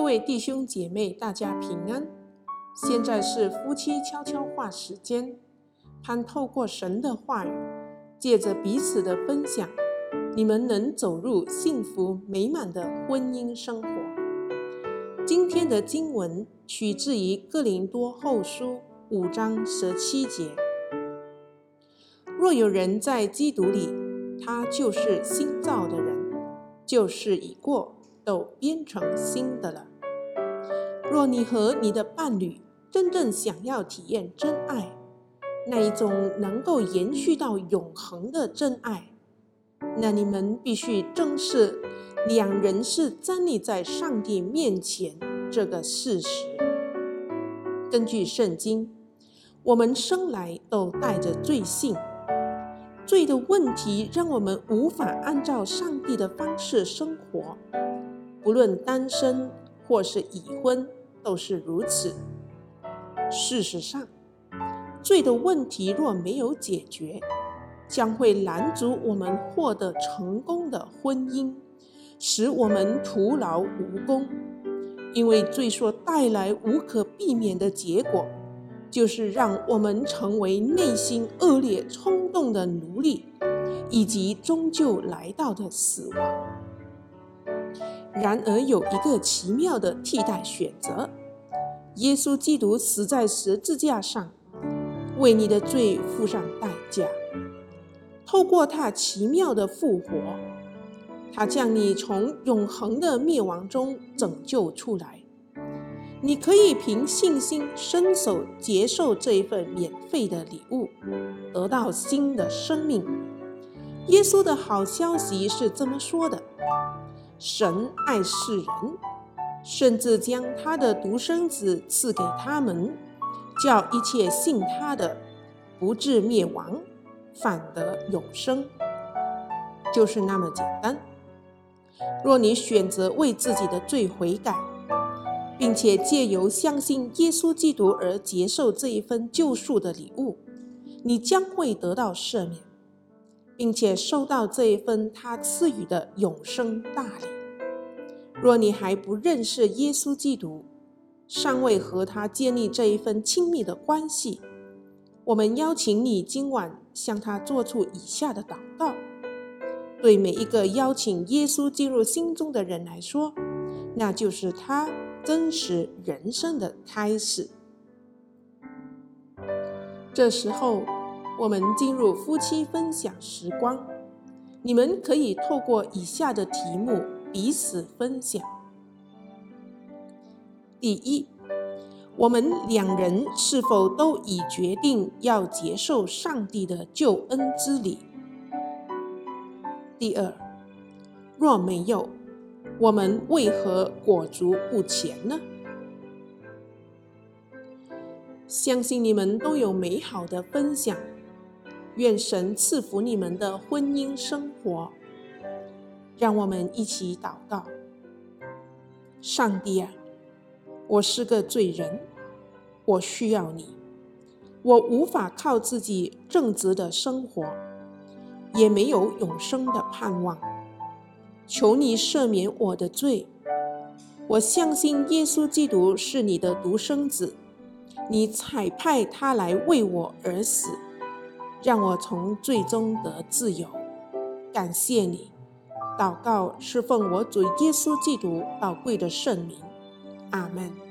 各位弟兄姐妹，大家平安。现在是夫妻悄悄话时间，盼透过神的话语，借着彼此的分享，你们能走入幸福美满的婚姻生活。今天的经文取自于哥林多后书五章十七节：若有人在基督里，他就是新造的人，旧事已过。都变成新的了。若你和你的伴侣真正想要体验真爱，那一种能够延续到永恒的真爱，那你们必须正视两人是站立在上帝面前这个事实。根据圣经，我们生来都带着罪性，罪的问题让我们无法按照上帝的方式生活。不论单身或是已婚，都是如此。事实上，罪的问题若没有解决，将会拦阻我们获得成功的婚姻，使我们徒劳无功。因为罪所带来无可避免的结果，就是让我们成为内心恶劣冲动的奴隶，以及终究来到的死亡。然而，有一个奇妙的替代选择：耶稣基督死在十字架上，为你的罪付上代价。透过他奇妙的复活，他将你从永恒的灭亡中拯救出来。你可以凭信心伸手接受这一份免费的礼物，得到新的生命。耶稣的好消息是这么说的。神爱世人，甚至将他的独生子赐给他们，叫一切信他的，不至灭亡，反得永生。就是那么简单。若你选择为自己的罪悔改，并且借由相信耶稣基督而接受这一份救赎的礼物，你将会得到赦免。并且收到这一份他赐予的永生大礼。若你还不认识耶稣基督，尚未和他建立这一份亲密的关系，我们邀请你今晚向他做出以下的祷告。对每一个邀请耶稣进入心中的人来说，那就是他真实人生的开始。这时候，我们进入夫妻分享时光。你们可以透过以下的题目彼此分享。第一，我们两人是否都已决定要接受上帝的救恩之礼？第二，若没有，我们为何裹足不前呢？相信你们都有美好的分享。愿神赐福你们的婚姻生活。让我们一起祷告：上帝啊，我是个罪人，我需要你。我无法靠自己正直的生活，也没有永生的盼望。求你赦免我的罪。我相信耶稣基督是你的独生子，你采派他来为我而死。让我从罪中得自由，感谢你。祷告是奉我主耶稣基督宝贵的圣名，阿门。